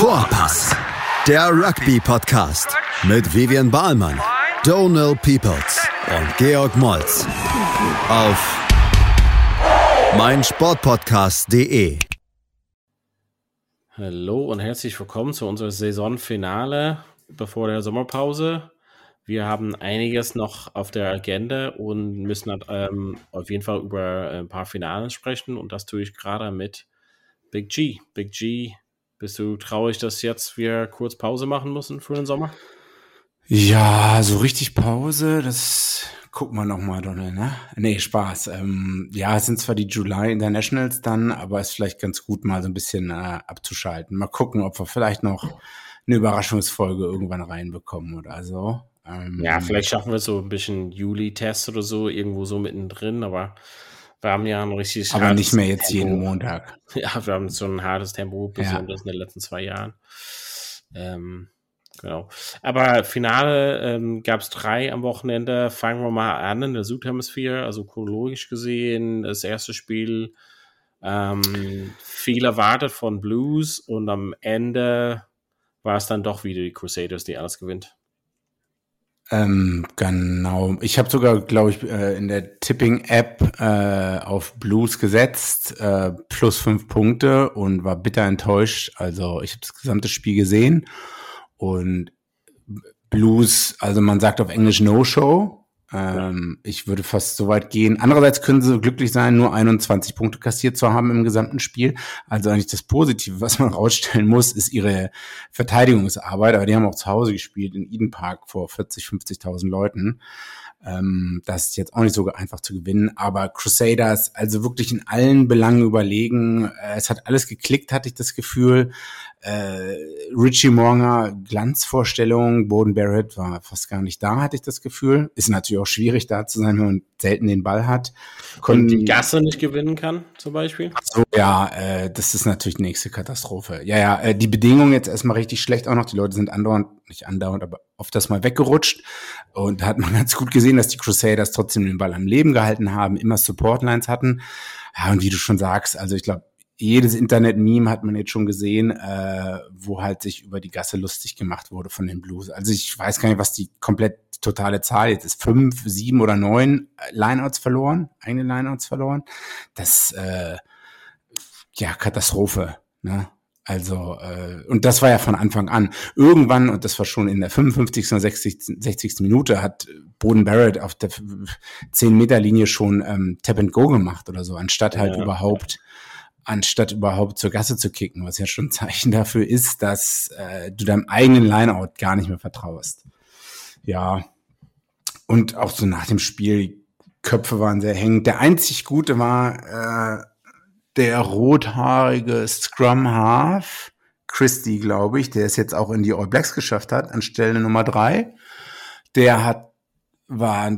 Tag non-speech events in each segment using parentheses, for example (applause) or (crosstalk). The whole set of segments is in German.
Vorpass, der Rugby-Podcast mit Vivian Bahlmann, Donal Peoples und Georg Moltz auf meinsportpodcast.de. Hallo und herzlich willkommen zu unserem Saisonfinale bevor der Sommerpause. Wir haben einiges noch auf der Agenda und müssen ähm, auf jeden Fall über ein paar Finalen sprechen und das tue ich gerade mit Big G. Big G, bist du traurig, dass jetzt wir kurz Pause machen müssen für den Sommer? Ja, so richtig Pause, das gucken wir nochmal, Donald, ne? Nee, Spaß. Ähm, ja, es sind zwar die July Internationals dann, aber es ist vielleicht ganz gut, mal so ein bisschen äh, abzuschalten. Mal gucken, ob wir vielleicht noch eine Überraschungsfolge irgendwann reinbekommen oder so. Ähm, ja, vielleicht schaffen wir so ein bisschen Juli-Test oder so, irgendwo so mittendrin, aber wir haben ja ein richtig Aber nicht mehr jetzt Tempo. jeden Montag. (laughs) Ja, wir haben so ein hartes Tempo, besonders ja. in den letzten zwei Jahren. Ähm, genau. Aber Finale ähm, gab es drei am Wochenende. Fangen wir mal an in der Südhemisphäre, also chronologisch gesehen. Das erste Spiel ähm, viel erwartet von Blues und am Ende war es dann doch wieder die Crusaders, die alles gewinnt. Ähm, genau. Ich habe sogar, glaube ich, äh, in der Tipping-App äh, auf Blues gesetzt, äh, plus fünf Punkte und war bitter enttäuscht. Also ich habe das gesamte Spiel gesehen und Blues, also man sagt auf Englisch No-Show, ähm, ich würde fast so weit gehen. Andererseits können sie glücklich sein, nur 21 Punkte kassiert zu haben im gesamten Spiel. Also eigentlich das Positive, was man (laughs) rausstellen muss, ist ihre Verteidigungsarbeit. Aber die haben auch zu Hause gespielt in Eden Park vor 40, 50.000 Leuten. Ähm, das ist jetzt auch nicht so einfach zu gewinnen, aber Crusaders, also wirklich in allen Belangen überlegen. Äh, es hat alles geklickt, hatte ich das Gefühl. Äh, Richie Monger, Glanzvorstellung, Boden Barrett war fast gar nicht da, hatte ich das Gefühl. Ist natürlich auch schwierig da zu sein, wenn man selten den Ball hat. Und die Gasse nicht gewinnen kann, zum Beispiel? so, ja, äh, das ist natürlich die nächste Katastrophe. Ja, ja, äh, die Bedingungen jetzt erstmal richtig schlecht auch noch. Die Leute sind andauernd, nicht andauernd, aber oft das mal weggerutscht. Und da hat man (laughs) ganz gut gesehen, dass die Crusaders trotzdem den Ball am Leben gehalten haben, immer Supportlines hatten. Ja, und wie du schon sagst, also ich glaube, jedes Internet-Meme hat man jetzt schon gesehen, äh, wo halt sich über die Gasse lustig gemacht wurde von den Blues. Also ich weiß gar nicht, was die komplett totale Zahl jetzt ist. Fünf, sieben oder neun Lineouts verloren, eigene Lineouts verloren. Das, äh, ja, Katastrophe. Ne? Also, äh, und das war ja von Anfang an. Irgendwann, und das war schon in der 55. oder 60. 60. Minute, hat Boden Barrett auf der 10-Meter-Linie schon ähm, Tap and Go gemacht oder so, anstatt halt ja. überhaupt anstatt überhaupt zur Gasse zu kicken, was ja schon ein Zeichen dafür ist, dass äh, du deinem eigenen Lineout gar nicht mehr vertraust. Ja, und auch so nach dem Spiel, die Köpfe waren sehr hängend. Der einzig Gute war äh, der rothaarige Scrum Half, Christy, glaube ich, der es jetzt auch in die All Blacks geschafft hat, anstelle Nummer drei. Der hat, war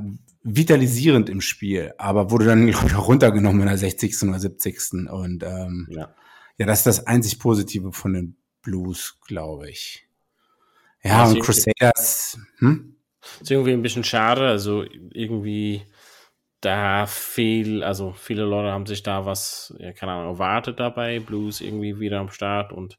vitalisierend im Spiel, aber wurde dann, glaube ich, auch runtergenommen in der 60. oder 70. Und ähm, ja. ja, das ist das einzig Positive von den Blues, glaube ich. Ja, und Crusaders, hm? Ist irgendwie ein bisschen schade, also irgendwie da viel, also viele Leute haben sich da was, ja, keine Ahnung, erwartet dabei, Blues irgendwie wieder am Start und,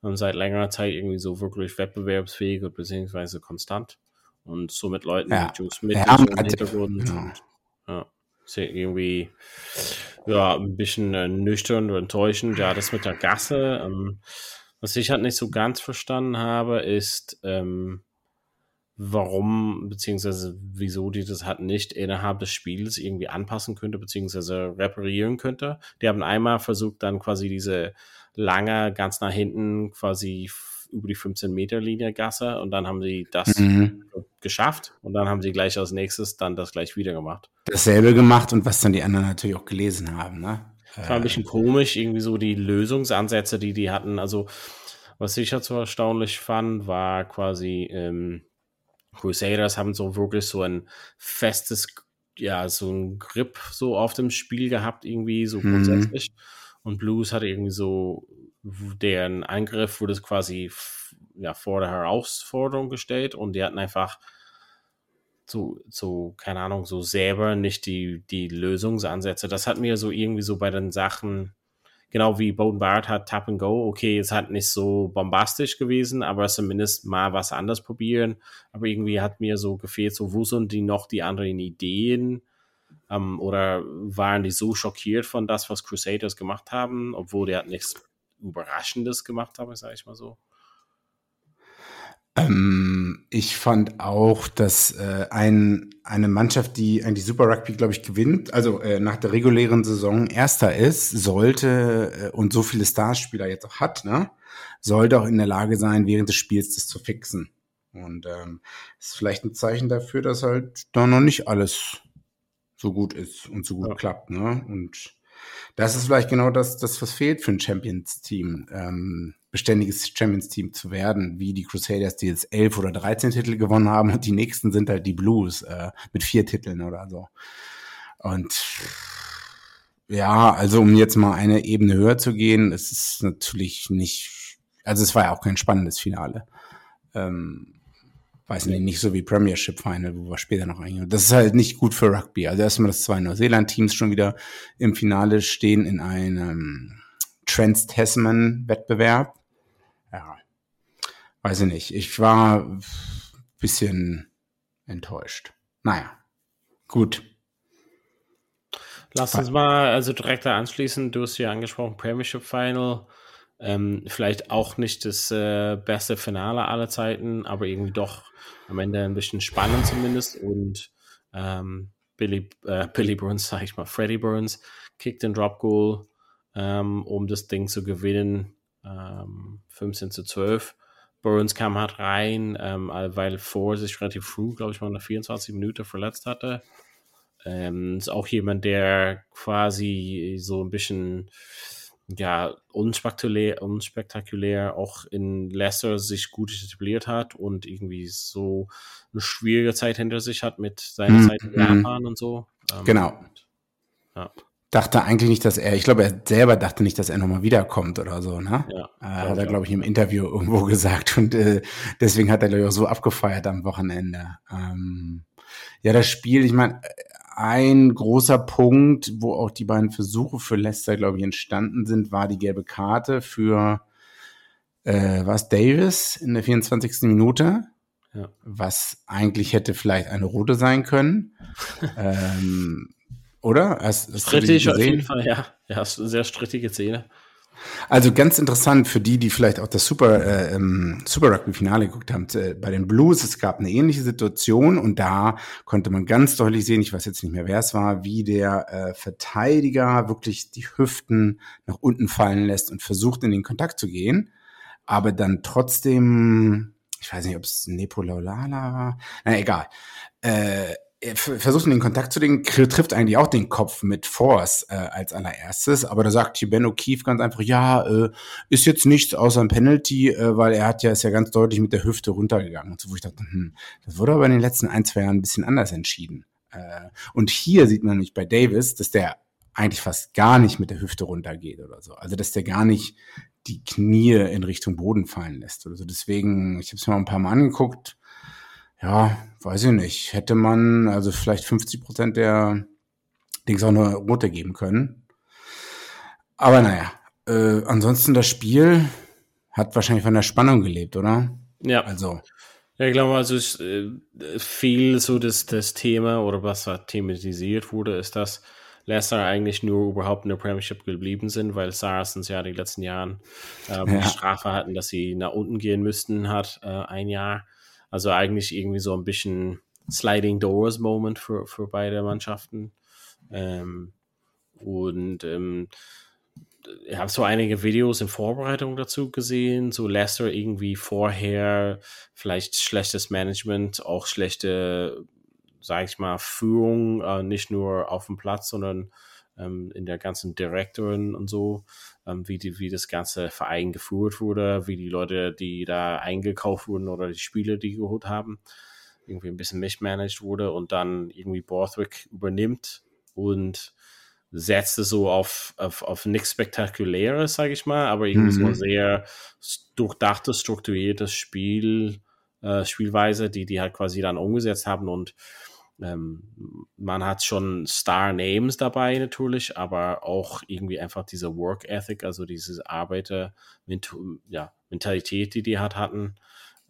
und seit längerer Zeit irgendwie so wirklich wettbewerbsfähig und beziehungsweise konstant. Und so mit Leuten ja. wie Joe Smith ja, so im Hintergrund. Ja. Und, ja, ist ja irgendwie ja, ein bisschen äh, nüchtern und enttäuschend. Ja, das mit der Gasse. Ähm, was ich halt nicht so ganz verstanden habe, ist, ähm, warum, beziehungsweise wieso die das halt nicht innerhalb des Spiels irgendwie anpassen könnte, beziehungsweise reparieren könnte. Die haben einmal versucht, dann quasi diese lange, ganz nach hinten quasi über die 15-Meter-Linie Gasse und dann haben sie das mhm. geschafft und dann haben sie gleich als nächstes dann das gleich wieder gemacht. Dasselbe gemacht und was dann die anderen natürlich auch gelesen haben, ne? Das war ein bisschen komisch, irgendwie so die Lösungsansätze, die die hatten. Also, was ich halt so erstaunlich fand, war quasi, ähm, Crusaders haben so wirklich so ein festes, ja, so ein Grip so auf dem Spiel gehabt, irgendwie so mhm. grundsätzlich. Mhm. Und Blues hatte irgendwie so deren Angriff wurde quasi ja, vor der Herausforderung gestellt und die hatten einfach so, so, keine Ahnung, so selber nicht die, die Lösungsansätze. Das hat mir so irgendwie so bei den Sachen genau wie Bowden Barrett hat Tap and Go. Okay, es hat nicht so bombastisch gewesen, aber zumindest mal was anderes probieren. Aber irgendwie hat mir so gefehlt, so wo sind die noch die anderen Ideen? Ähm, oder waren die so schockiert von das, was Crusaders gemacht haben, obwohl die halt nichts Überraschendes gemacht haben, sage ich mal so? Ähm, ich fand auch, dass äh, ein, eine Mannschaft, die eigentlich Super Rugby, glaube ich, gewinnt, also äh, nach der regulären Saison Erster ist, sollte äh, und so viele Starspieler jetzt auch hat, ne, sollte auch in der Lage sein, während des Spiels das zu fixen. Und ähm, ist vielleicht ein Zeichen dafür, dass halt da noch nicht alles so gut ist und so gut ja. klappt, ne? Und das ist vielleicht genau das, das was fehlt für ein Champions-Team. Ähm, beständiges Champions-Team zu werden, wie die Crusaders, die jetzt elf oder 13 Titel gewonnen haben und die nächsten sind halt die Blues äh, mit vier Titeln oder so. Und ja, also um jetzt mal eine Ebene höher zu gehen, es ist natürlich nicht, also es war ja auch kein spannendes Finale. Ähm, weiß nicht, nicht so wie Premiership Final, wo wir später noch eingehen. Das ist halt nicht gut für Rugby. Also erstmal, dass zwei Neuseeland-Teams schon wieder im Finale stehen in einem Trans-Tasman-Wettbewerb ja, weiß ich nicht. Ich war ein bisschen enttäuscht. Naja, gut. Lass uns mal also direkt da anschließen. Du hast ja angesprochen, Premiership Final. Ähm, vielleicht auch nicht das äh, beste Finale aller Zeiten, aber irgendwie doch am Ende ein bisschen spannend zumindest. Und ähm, Billy, äh, Billy Burns, sag ich mal, Freddie Burns, kickt den Drop Goal, ähm, um das Ding zu gewinnen ähm, 15 zu 12. Burns kam halt rein, ähm, weil vor sich relativ früh, glaube ich, mal nach 24 Minuten verletzt hatte. Ähm, ist auch jemand, der quasi so ein bisschen ja, unspektakulär, unspektakulär auch in Leicester sich gut etabliert hat und irgendwie so eine schwierige Zeit hinter sich hat mit seiner mm, Zeit in Japan mm. und so. Ähm, genau. Und, ja dachte eigentlich nicht, dass er, ich glaube, er selber dachte nicht, dass er nochmal wiederkommt oder so, ne? Ja, äh, hat er, glaube ich, im Interview irgendwo (laughs) gesagt. Und äh, deswegen hat er, glaube ich, auch so abgefeiert am Wochenende. Ähm, ja, das Spiel, ich meine, ein großer Punkt, wo auch die beiden Versuche für Leicester, glaube ich, entstanden sind, war die gelbe Karte für äh, was Davis in der 24. Minute. Ja. Was eigentlich hätte vielleicht eine rote sein können. (laughs) ähm, oder? Hast, hast Strittig auf jeden Fall, ja. Ja, eine sehr strittige Szene. Also ganz interessant für die, die vielleicht auch das Super, äh, ähm, Super Rugby-Finale geguckt haben. Äh, bei den Blues, es gab eine ähnliche Situation und da konnte man ganz deutlich sehen, ich weiß jetzt nicht mehr, wer es war, wie der äh, Verteidiger wirklich die Hüften nach unten fallen lässt und versucht, in den Kontakt zu gehen, aber dann trotzdem, ich weiß nicht, ob es Nepolaulala war, na egal, äh, versucht in den Kontakt zu legen, trifft eigentlich auch den Kopf mit Force äh, als allererstes, aber da sagt hier Ben O'Keefe ganz einfach, ja, äh, ist jetzt nichts außer ein Penalty, äh, weil er hat ja, ist ja ganz deutlich mit der Hüfte runtergegangen. Und so, wo ich dachte, hm, das wurde aber in den letzten ein, zwei Jahren ein bisschen anders entschieden. Äh, und hier sieht man nämlich bei Davis, dass der eigentlich fast gar nicht mit der Hüfte runtergeht oder so. Also, dass der gar nicht die Knie in Richtung Boden fallen lässt oder so. Deswegen, ich habe es mir mal ein paar Mal angeguckt, ja, weiß ich nicht. Hätte man also vielleicht 50 Prozent der Dings auch eine rote geben können. Aber naja, äh, ansonsten das Spiel hat wahrscheinlich von der Spannung gelebt, oder? Ja. Also. Ja, ich glaube, also ist, äh, viel so das, das Thema oder was da thematisiert wurde, ist, dass Leicester eigentlich nur überhaupt in der Premiership geblieben sind, weil Saracens ja die letzten Jahren äh, ja. die Strafe hatten, dass sie nach unten gehen müssten, hat äh, ein Jahr. Also eigentlich irgendwie so ein bisschen Sliding Doors Moment für, für beide Mannschaften. Ähm, und ähm, ich habe so einige Videos in Vorbereitung dazu gesehen, so Leicester irgendwie vorher vielleicht schlechtes Management, auch schlechte, sage ich mal, Führung, äh, nicht nur auf dem Platz, sondern ähm, in der ganzen Direktoren und so, ähm, wie, die, wie das ganze Verein geführt wurde, wie die Leute, die da eingekauft wurden oder die Spiele, die geholt haben, irgendwie ein bisschen mismanaged wurde und dann irgendwie Borthwick übernimmt und setzte so auf, auf, auf nichts Spektakuläres, sage ich mal, aber irgendwie mhm. so sehr durchdachtes, strukturiertes Spiel, äh, Spielweise, die die halt quasi dann umgesetzt haben und ähm, man hat schon Star Names dabei natürlich, aber auch irgendwie einfach diese Work Ethic, also diese Arbeiter, ja, Mentalität, die die hat hatten.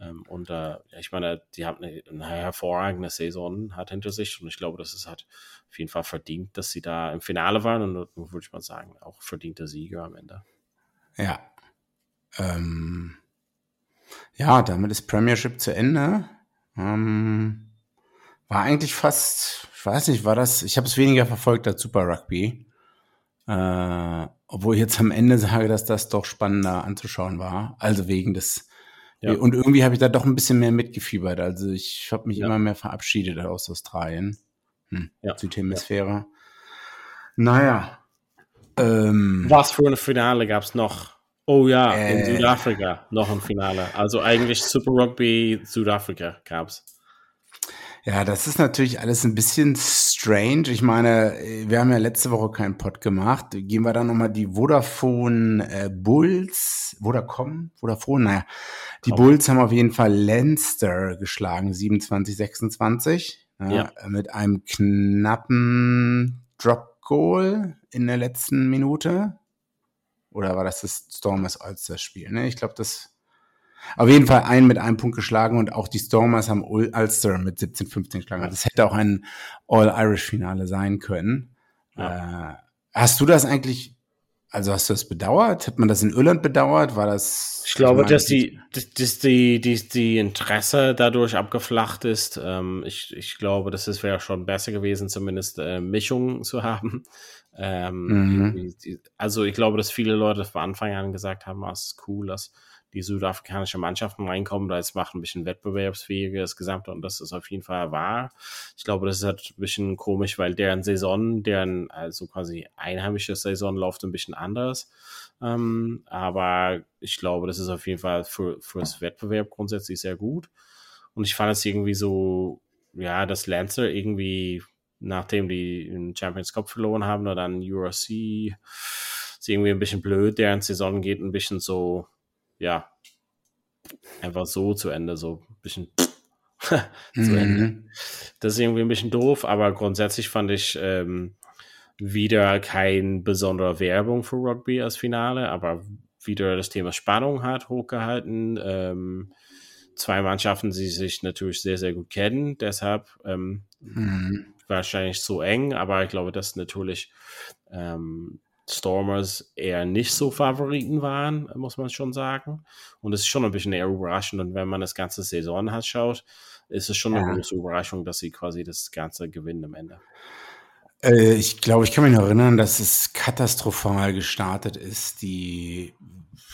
Ähm, und äh, ich meine, die haben eine, eine, hervorragende Saison hat hinter sich und ich glaube, das ist halt auf jeden Fall verdient, dass sie da im Finale waren und würde ich mal sagen, auch verdiente Sieger am Ende. Ja. Ähm, ja, damit ist Premiership zu Ende. Ähm, war eigentlich fast, ich weiß nicht, war das, ich habe es weniger verfolgt als Super Rugby. Äh, obwohl ich jetzt am Ende sage, dass das doch spannender anzuschauen war. Also wegen des ja. Und irgendwie habe ich da doch ein bisschen mehr mitgefiebert. Also ich habe mich ja. immer mehr verabschiedet aus Australien. Hm. Ja. Südhemisphäre. Ja. Naja. Ähm, Was für ein Finale gab es noch? Oh ja, äh, in Südafrika noch ein Finale. Also eigentlich Super Rugby Südafrika gab es. Ja, das ist natürlich alles ein bisschen strange. Ich meine, wir haben ja letzte Woche keinen Pod gemacht. Gehen wir dann nochmal die Vodafone äh, Bulls, Vodacom, Vodafone, naja. Die Komm. Bulls haben auf jeden Fall Leinster geschlagen, 27, 26. Ja, ja. Mit einem knappen Drop Goal in der letzten Minute. Oder war das das Stormers Ulster-Spiel? Ne? Ich glaube, das auf jeden Fall einen mit einem Punkt geschlagen und auch die Stormers haben Ulster mit 17-15 geschlagen. Also das hätte auch ein All-Irish-Finale sein können. Ja. Äh, hast du das eigentlich, also hast du das bedauert? Hat man das in Irland bedauert? War das? Ich glaube, ich dass die, dass die, die, die Interesse dadurch abgeflacht ist. Ähm, ich, ich glaube, dass es wäre schon besser gewesen, zumindest äh, Mischung zu haben. Ähm, mhm. also ich glaube, dass viele Leute von Anfang an gesagt haben, ah, es ist cool, dass die südafrikanische Mannschaften reinkommen, da es macht ein bisschen wettbewerbsfähiger das Gesamte und das ist auf jeden Fall wahr. Ich glaube, das ist halt ein bisschen komisch, weil deren Saison, deren also quasi einheimische Saison läuft ein bisschen anders. Ähm, aber ich glaube, das ist auf jeden Fall für, für das Wettbewerb grundsätzlich sehr gut. Und ich fand es irgendwie so, ja, dass Lancer irgendwie, nachdem die den Champions Cup verloren haben oder dann URC, ist irgendwie ein bisschen blöd. Deren Saison geht ein bisschen so ja, einfach so zu Ende, so ein bisschen (laughs) (laughs) zu mhm. Ende. Das ist irgendwie ein bisschen doof, aber grundsätzlich fand ich ähm, wieder kein besonderer Werbung für Rugby als Finale, aber wieder das Thema Spannung hat hochgehalten. Ähm, zwei Mannschaften, die sich natürlich sehr, sehr gut kennen, deshalb ähm, mhm. wahrscheinlich so eng, aber ich glaube, dass natürlich ähm, Stormers eher nicht so Favoriten waren, muss man schon sagen. Und es ist schon ein bisschen eher überraschend. Und wenn man das ganze Saison hat, schaut, ist es schon eine große Überraschung, dass sie quasi das Ganze gewinnen am Ende. Äh, ich glaube, ich kann mich noch erinnern, dass es katastrophal gestartet ist. Die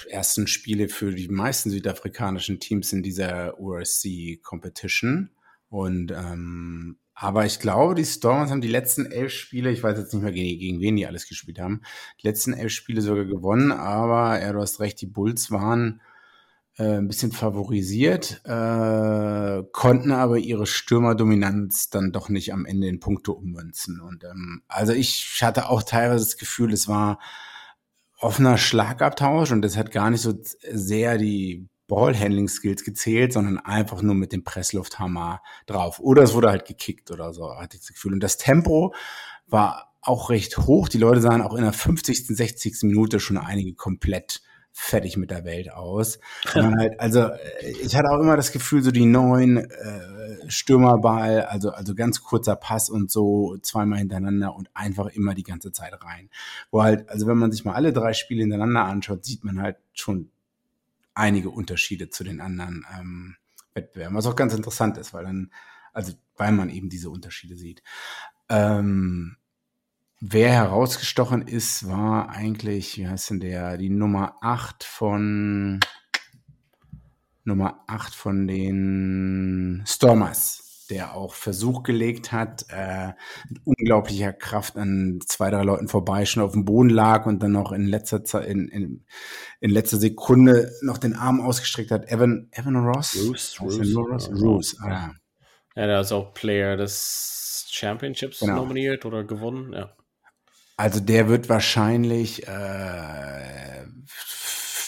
ersten Spiele für die meisten südafrikanischen Teams in dieser URC Competition. Und ähm, aber ich glaube, die Stormers haben die letzten elf Spiele, ich weiß jetzt nicht mehr gegen, gegen wen die alles gespielt haben, die letzten elf Spiele sogar gewonnen. Aber ja, du hast recht, die Bulls waren äh, ein bisschen favorisiert, äh, konnten aber ihre Stürmerdominanz dann doch nicht am Ende in Punkte ummünzen. Und ähm, also ich hatte auch teilweise das Gefühl, es war offener Schlagabtausch und das hat gar nicht so sehr die Ballhandling-Skills gezählt, sondern einfach nur mit dem Presslufthammer drauf. Oder es wurde halt gekickt oder so, hatte ich das Gefühl. Und das Tempo war auch recht hoch. Die Leute sahen auch in der 50., 60. Minute schon einige komplett fertig mit der Welt aus. (laughs) halt, also ich hatte auch immer das Gefühl, so die neuen äh, Stürmerball, also, also ganz kurzer Pass und so zweimal hintereinander und einfach immer die ganze Zeit rein. Wo halt, also wenn man sich mal alle drei Spiele hintereinander anschaut, sieht man halt schon einige Unterschiede zu den anderen ähm, Wettbewerben, was auch ganz interessant ist, weil dann, also weil man eben diese Unterschiede sieht. Ähm, wer herausgestochen ist, war eigentlich, wie heißt denn der, die Nummer 8 von Nummer 8 von den Stormers der auch Versuch gelegt hat, äh, mit unglaublicher Kraft an zwei, drei Leuten vorbei, schon auf dem Boden lag und dann noch in letzter Zeit, in, in, in letzter Sekunde noch den Arm ausgestreckt hat. Evan, Evan Ross? Roos, Roos, Roos, Roos. Ah. Ja, der ist auch Player des Championships genau. nominiert oder gewonnen, ja. Also der wird wahrscheinlich äh,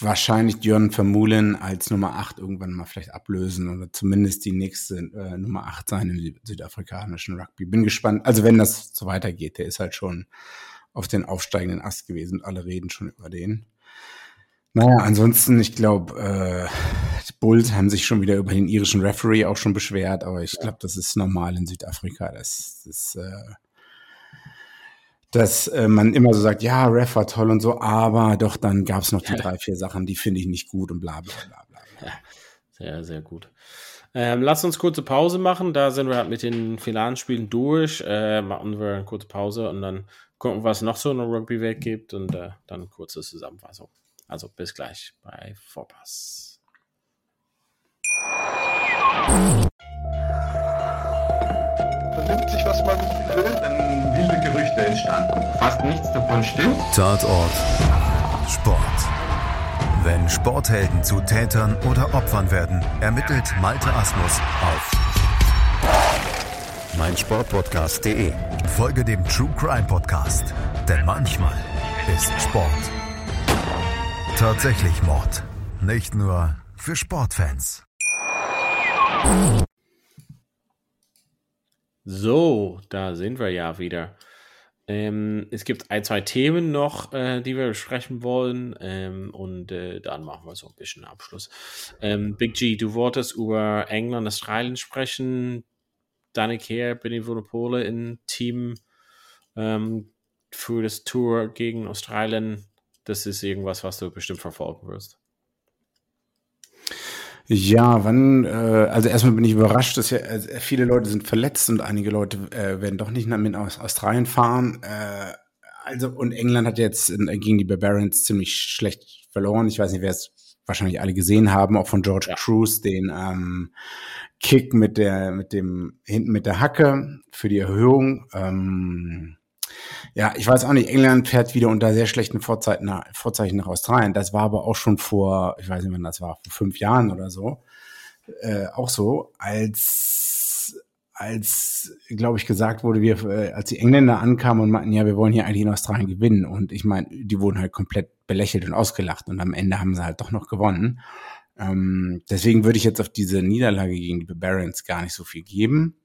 wahrscheinlich Jörn Vermulen als Nummer 8 irgendwann mal vielleicht ablösen oder zumindest die nächste äh, Nummer 8 sein im südafrikanischen Rugby. Bin gespannt. Also wenn das so weitergeht, der ist halt schon auf den aufsteigenden Ast gewesen und alle reden schon über den. Naja, ansonsten, ich glaube, äh, die Bulls haben sich schon wieder über den irischen Referee auch schon beschwert, aber ich glaube, das ist normal in Südafrika. Das, das äh, dass äh, man immer so sagt, ja, Ref war toll und so, aber doch, dann gab es noch die drei, vier Sachen, die finde ich nicht gut und bla bla bla bla. Ja, sehr, sehr gut. Ähm, lass uns kurze Pause machen. Da sind wir halt mit den finalen Spielen durch. Äh, machen wir eine kurze Pause und dann gucken, was noch so in der Rugby-Welt gibt und äh, dann kurze Zusammenfassung. Also bis gleich bei Vorpass. Vernimmt sich, was man will, Gerüchte entstanden. Fast nichts davon stimmt. Tatort Sport. Wenn Sporthelden zu Tätern oder Opfern werden, ermittelt Malte Asmus auf meinsportpodcast.de. Folge dem True Crime Podcast, denn manchmal ist Sport tatsächlich Mord. Nicht nur für Sportfans. So, da sind wir ja wieder. Ähm, es gibt ein, zwei Themen noch, äh, die wir besprechen wollen. Ähm, und äh, dann machen wir so ein bisschen Abschluss. Ähm, Big G, du wolltest über England, Australien sprechen. Danik Heer, Benny Vunopole im Team ähm, für das Tour gegen Australien. Das ist irgendwas, was du bestimmt verfolgen wirst. Ja, wann, äh, also erstmal bin ich überrascht, dass ja also viele Leute sind verletzt und einige Leute äh, werden doch nicht mit aus Australien fahren. Äh, also, und England hat jetzt in, gegen die Barbarians ziemlich schlecht verloren. Ich weiß nicht, wer es wahrscheinlich alle gesehen haben, auch von George ja. Cruz, den ähm, Kick mit der, mit dem, hinten mit der Hacke für die Erhöhung. Ähm, ja, ich weiß auch nicht, England fährt wieder unter sehr schlechten Vorzeichen nach, Vorzeichen nach Australien. Das war aber auch schon vor, ich weiß nicht, wann das war, vor fünf Jahren oder so. Äh, auch so, als, als, glaube ich, gesagt wurde, wir, äh, als die Engländer ankamen und meinten, ja, wir wollen hier eigentlich in Australien gewinnen. Und ich meine, die wurden halt komplett belächelt und ausgelacht. Und am Ende haben sie halt doch noch gewonnen. Ähm, deswegen würde ich jetzt auf diese Niederlage gegen die Barbarians gar nicht so viel geben.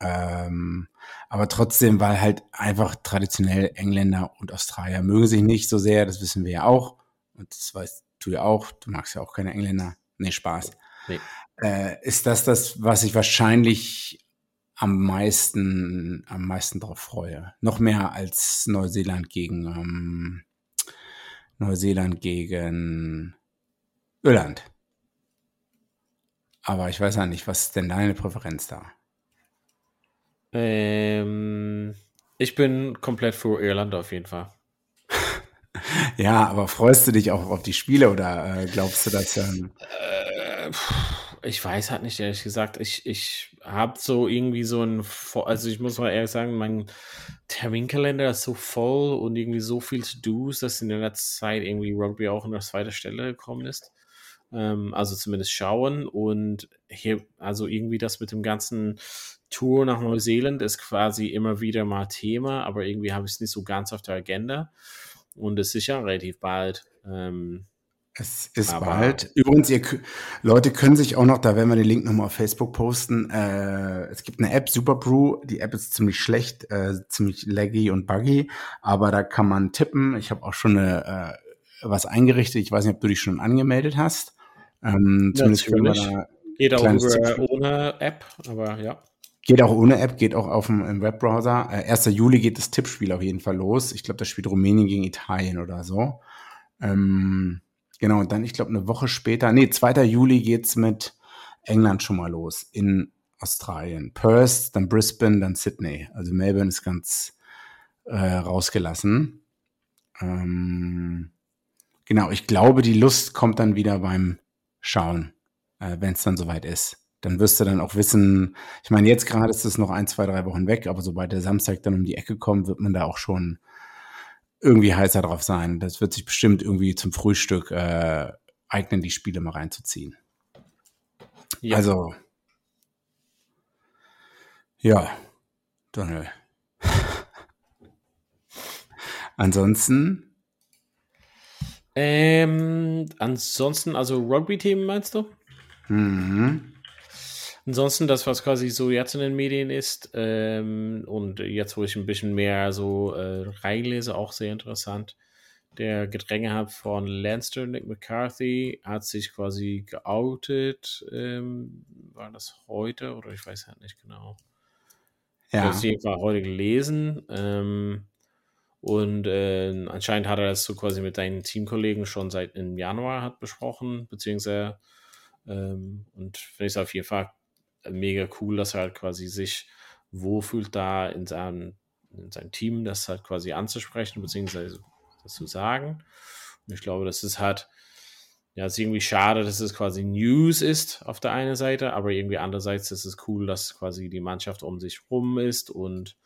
Ähm, aber trotzdem, weil halt einfach traditionell Engländer und Australier mögen sich nicht so sehr, das wissen wir ja auch. Und das weißt du ja auch, du magst ja auch keine Engländer. Nee, Spaß. Nee. Äh, ist das das, was ich wahrscheinlich am meisten, am meisten darauf freue. Noch mehr als Neuseeland gegen ähm, Neuseeland gegen Irland. Aber ich weiß ja nicht, was ist denn deine Präferenz da? Ähm, ich bin komplett für Irland auf jeden Fall. (laughs) ja, aber freust du dich auch auf die Spiele oder äh, glaubst du, dass ähm äh, ich weiß halt nicht, ehrlich gesagt. Ich, ich habe so irgendwie so ein, also ich muss mal ehrlich sagen, mein Terminkalender ist so voll und irgendwie so viel to do's, dass in der letzten Zeit irgendwie Rugby auch in der zweiten Stelle gekommen ist. Ähm, also zumindest schauen und hier, also irgendwie das mit dem ganzen Tour nach Neuseeland ist quasi immer wieder mal Thema, aber irgendwie habe ich es nicht so ganz auf der Agenda. Und es ist ja relativ bald. Ähm, es ist bald. Übrigens, ihr Leute können sich auch noch, da werden wir den Link nochmal auf Facebook posten. Äh, es gibt eine App, Superbrew. Die App ist ziemlich schlecht, äh, ziemlich laggy und buggy, aber da kann man tippen. Ich habe auch schon eine, äh, was eingerichtet. Ich weiß nicht, ob du dich schon angemeldet hast. Ähm, zumindest Natürlich. Geht auch über ohne App, aber ja. Geht auch ohne App, geht auch auf dem Webbrowser. Äh, 1. Juli geht das Tippspiel auf jeden Fall los. Ich glaube, das spielt Rumänien gegen Italien oder so. Ähm, genau, und dann, ich glaube, eine Woche später, nee, 2. Juli geht's mit England schon mal los in Australien. Perth, dann Brisbane, dann Sydney. Also Melbourne ist ganz äh, rausgelassen. Ähm, genau, ich glaube, die Lust kommt dann wieder beim Schauen, äh, wenn es dann soweit ist dann wirst du dann auch wissen, ich meine, jetzt gerade ist es noch ein, zwei, drei Wochen weg, aber sobald der Samstag dann um die Ecke kommt, wird man da auch schon irgendwie heißer drauf sein. Das wird sich bestimmt irgendwie zum Frühstück äh, eignen, die Spiele mal reinzuziehen. Ja. Also, ja, Donald. (laughs) Ansonsten Ähm, ansonsten, also Rugby-Team meinst du? Mhm. Ansonsten das, was quasi so jetzt in den Medien ist ähm, und jetzt, wo ich ein bisschen mehr so äh, reinlese, auch sehr interessant. Der Gedrängehab von Lanster, Nick McCarthy, hat sich quasi geoutet. Ähm, war das heute oder ich weiß halt nicht genau. Ja. Ich habe heute gelesen. Ähm, und äh, anscheinend hat er das so quasi mit seinen Teamkollegen schon seit im Januar hat besprochen, beziehungsweise ähm, und finde ich es auf jeden Fall mega cool, dass er halt quasi sich wohlfühlt, da in seinem, in seinem Team das halt quasi anzusprechen, beziehungsweise das zu sagen. Und ich glaube, das ist halt, ja, es ist irgendwie schade, dass es quasi News ist auf der einen Seite, aber irgendwie andererseits ist es cool, dass quasi die Mannschaft um sich rum ist und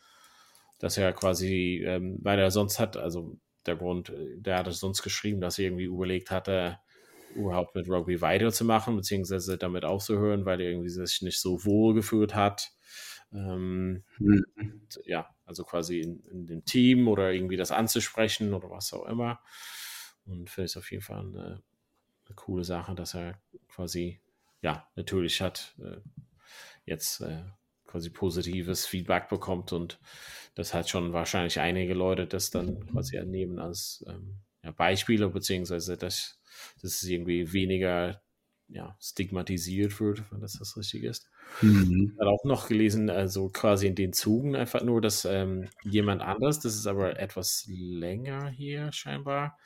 dass er quasi, ähm, weil er sonst hat, also der Grund, der hat es sonst geschrieben, dass er irgendwie überlegt hatte, überhaupt mit Rugby weiterzumachen, beziehungsweise damit aufzuhören, weil er irgendwie sich nicht so wohl gefühlt hat. Ähm, mhm. Ja, also quasi in, in, dem Team oder irgendwie das anzusprechen oder was auch immer. Und finde ich auf jeden Fall eine, eine, coole Sache, dass er quasi, ja, natürlich hat äh, jetzt äh, quasi positives Feedback bekommt und das hat schon wahrscheinlich einige Leute das dann quasi annehmen als ähm, ja, Beispiele, beziehungsweise dass, dass es irgendwie weniger ja, stigmatisiert wird, wenn das das richtig ist. Mhm. Ich habe auch noch gelesen, also quasi in den Zugen einfach nur, dass ähm, jemand anders, das ist aber etwas länger hier scheinbar,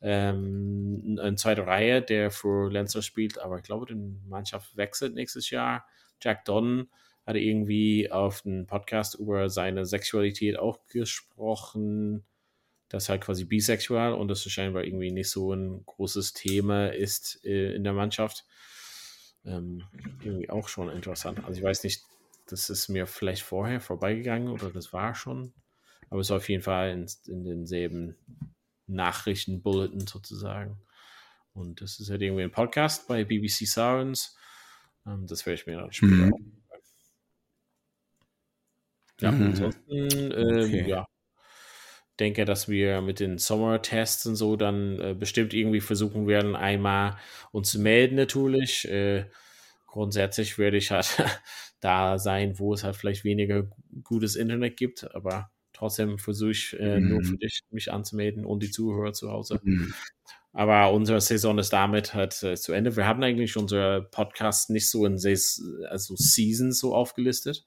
ähm, eine zweite Reihe, der für Lenzer spielt, aber ich glaube, die Mannschaft wechselt nächstes Jahr. Jack Donn hat irgendwie auf einem Podcast über seine Sexualität auch gesprochen, dass halt quasi bisexuell und das scheinbar irgendwie nicht so ein großes Thema ist äh, in der Mannschaft. Ähm, irgendwie auch schon interessant. Also ich weiß nicht, das ist mir vielleicht vorher vorbeigegangen oder das war schon, aber es ist auf jeden Fall in, in denselben Nachrichtenbulletin sozusagen. Und das ist halt irgendwie ein Podcast bei BBC Sounds. Ähm, das werde ich mir dann später mhm. Ja, mhm. ansonsten, äh, okay. ja, denke, dass wir mit den Sommertests und so dann äh, bestimmt irgendwie versuchen werden, einmal uns zu melden natürlich. Äh, grundsätzlich werde ich halt (laughs) da sein, wo es halt vielleicht weniger gutes Internet gibt, aber trotzdem versuche ich äh, mhm. nur für dich mich anzumelden und die Zuhörer zu Hause. Mhm. Aber unsere Saison ist damit halt äh, zu Ende. Wir haben eigentlich unsere Podcast nicht so in Ses also Seasons so aufgelistet.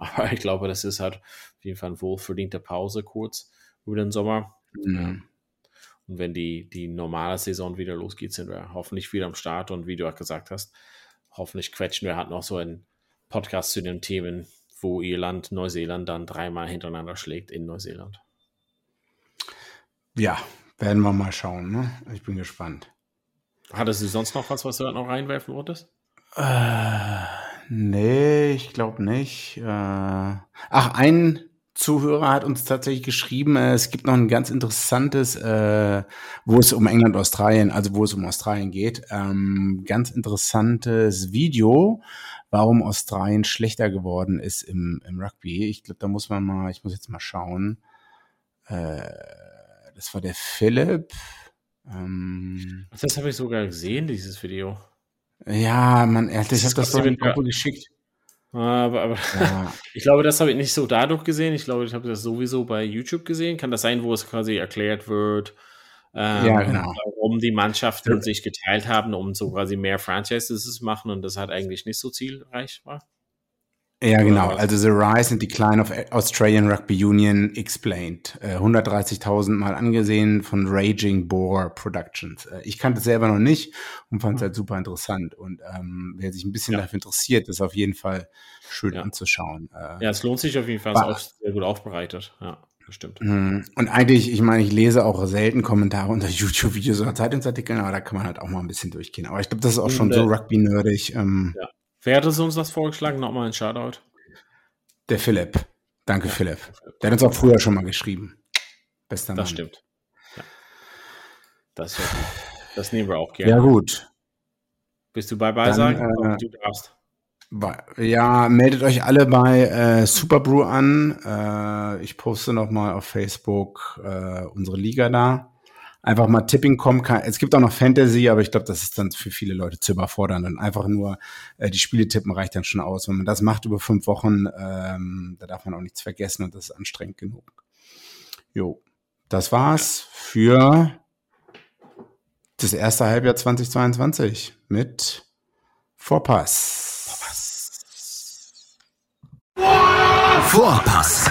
Aber ich glaube, das ist halt auf jeden Fall eine wohlverdiente Pause kurz über den Sommer. Mhm. Und wenn die, die normale Saison wieder losgeht, sind wir hoffentlich wieder am Start. Und wie du auch gesagt hast, hoffentlich quetschen wir halt noch so einen Podcast zu den Themen, wo Irland Neuseeland dann dreimal hintereinander schlägt in Neuseeland. Ja, werden wir mal schauen. Ne? Ich bin gespannt. Hattest du sonst noch was, was du noch reinwerfen wolltest? Äh, Nee, ich glaube nicht. Äh, ach, ein Zuhörer hat uns tatsächlich geschrieben, äh, es gibt noch ein ganz interessantes, äh, wo es um England, Australien, also wo es um Australien geht, ähm, ganz interessantes Video, warum Australien schlechter geworden ist im, im Rugby. Ich glaube, da muss man mal, ich muss jetzt mal schauen. Äh, das war der Philipp. Ähm, das habe ich sogar gesehen, dieses Video. Ja, man, ehrlich, ich habe das so in die Gruppe geschickt. Aber, aber ja. (laughs) ich glaube, das habe ich nicht so dadurch gesehen. Ich glaube, ich habe das sowieso bei YouTube gesehen. Kann das sein, wo es quasi erklärt wird, ähm, ja, genau. warum die Mannschaften ja. sich geteilt haben, um so quasi mehr Franchises zu machen und das hat eigentlich nicht so zielreich war? Ja, genau. Also The Rise and Decline of Australian Rugby Union Explained. Äh, 130.000 Mal angesehen von Raging Boar Productions. Äh, ich kannte es selber noch nicht und fand es halt super interessant. Und ähm, wer sich ein bisschen ja. dafür interessiert, ist auf jeden Fall schön ja. anzuschauen. Äh, ja, es lohnt sich auf jeden Fall. Es ist auch sehr gut aufbereitet. Ja. Bestimmt. Mhm. Und eigentlich, ich meine, ich lese auch selten Kommentare unter (laughs) YouTube-Videos oder Zeitungsartikeln, aber da kann man halt auch mal ein bisschen durchgehen. Aber ich glaube, das ist auch schon so äh, Rugby-nerdig. Ähm, ja. Wer hat uns das vorgeschlagen? Nochmal ein Shoutout. Der Philipp. Danke, ja, Philipp. Der hat uns auch früher schon mal geschrieben. Bester Mann. Das stimmt. Ja. Das, ja das nehmen wir auch gerne. Ja, gut. Bist du bei bei sagen? Äh, du darfst. Ja, meldet euch alle bei äh, Superbrew an. Äh, ich poste noch mal auf Facebook äh, unsere Liga da. Einfach mal Tipping kommen kann. Es gibt auch noch Fantasy, aber ich glaube, das ist dann für viele Leute zu überfordern. Und einfach nur äh, die Spiele tippen reicht dann schon aus. Wenn man das macht über fünf Wochen, ähm, da darf man auch nichts vergessen und das ist anstrengend genug. Jo, das war's für das erste Halbjahr 2022 mit Vorpass. Vorpass.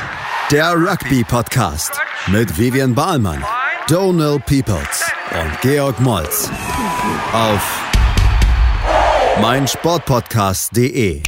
Der Rugby-Podcast mit Vivian Bahlmann, Donald Peoples und Georg Moltz auf meinsportpodcast.de.